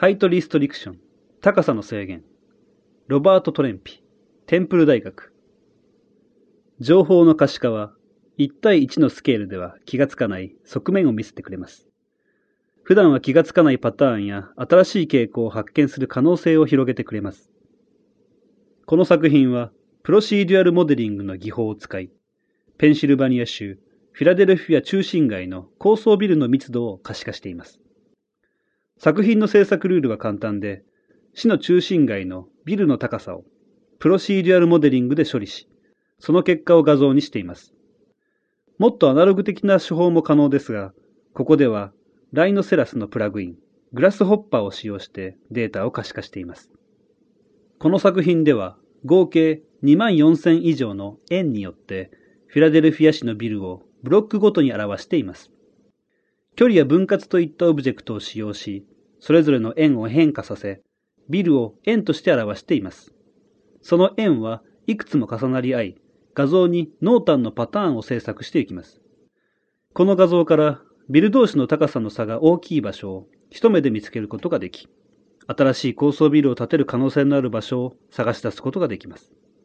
ハイトリストリクション、高さの制限、ロバート・トレンピ、テンプル大学。情報の可視化は、1対1のスケールでは気がつかない側面を見せてくれます。普段は気がつかないパターンや新しい傾向を発見する可能性を広げてくれます。この作品は、プロシーデュアルモデリングの技法を使い、ペンシルバニア州、フィラデルフィア中心街の高層ビルの密度を可視化しています。作品の制作ルールは簡単で、市の中心街のビルの高さをプロシーデュアルモデリングで処理し、その結果を画像にしています。もっとアナログ的な手法も可能ですが、ここではライノセラスのプラグイン、グラスホッパーを使用してデータを可視化しています。この作品では合計24,000以上の円によってフィラデルフィア市のビルをブロックごとに表しています。距離や分割といったオブジェクトを使用し、それぞれの円を変化させ、ビルを円として表しています。その円はいくつも重なり合い、画像に濃淡のパターンを制作していきます。この画像からビル同士の高さの差が大きい場所を一目で見つけることができ、新しい高層ビルを建てる可能性のある場所を探し出すことができます。